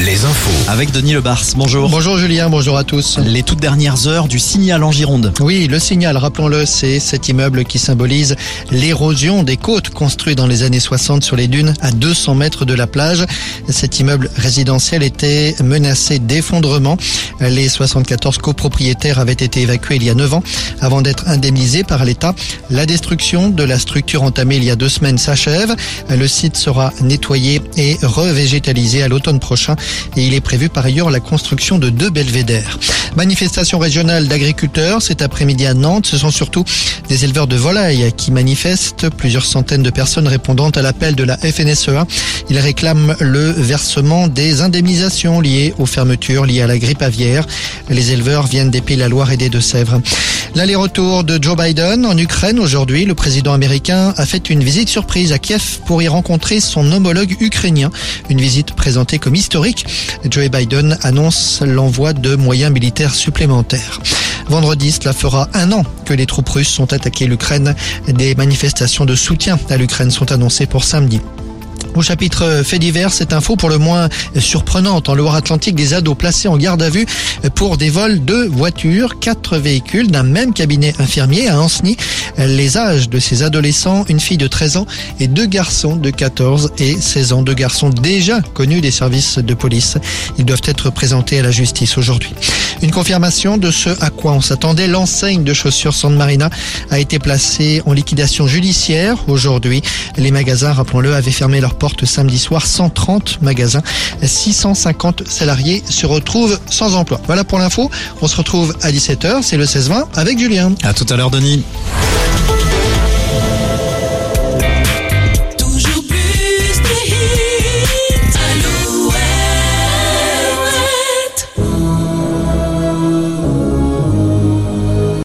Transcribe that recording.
les infos. Avec Denis Lebars, bonjour. Bonjour Julien, bonjour à tous. Les toutes dernières heures du signal en Gironde. Oui, le signal, rappelons-le, c'est cet immeuble qui symbolise l'érosion des côtes construit dans les années 60 sur les dunes à 200 mètres de la plage. Cet immeuble résidentiel était menacé d'effondrement. Les 74 copropriétaires avaient été évacués il y a 9 ans avant d'être indemnisés par l'État. La destruction de la structure entamée il y a deux semaines s'achève. Le site sera nettoyé et revégétalisé à l'automne prochain et il est prévu par ailleurs la construction de deux belvédères. Manifestation régionale d'agriculteurs cet après-midi à Nantes. Ce sont surtout des éleveurs de volailles qui manifestent. Plusieurs centaines de personnes répondant à l'appel de la FNSEA. Ils réclament le versement des indemnisations liées aux fermetures liées à la grippe aviaire. Les éleveurs viennent des Pays la Loire et des Deux-Sèvres. L'aller-retour de Joe Biden en Ukraine aujourd'hui. Le président américain a fait une visite surprise à Kiev pour y rencontrer son homologue ukrainien. Une visite présentée comme historique. Joe Biden annonce l'envoi de moyens militaires supplémentaires. Vendredi, cela fera un an que les troupes russes ont attaqué l'Ukraine. Des manifestations de soutien à l'Ukraine sont annoncées pour samedi. Au chapitre fait divers, cette info pour le moins surprenante. En Loire-Atlantique, des ados placés en garde à vue pour des vols de voitures. Quatre véhicules d'un même cabinet infirmier à Anceny. Les âges de ces adolescents, une fille de 13 ans et deux garçons de 14 et 16 ans. Deux garçons déjà connus des services de police. Ils doivent être présentés à la justice aujourd'hui. Une confirmation de ce à quoi on s'attendait. L'enseigne de chaussures San Marina a été placée en liquidation judiciaire aujourd'hui. Les magasins, rappelons-le, avaient fermé leurs portes samedi soir. 130 magasins, 650 salariés se retrouvent sans emploi. Voilà pour l'info. On se retrouve à 17h. C'est le 16-20 avec Julien. À tout à l'heure, Denis.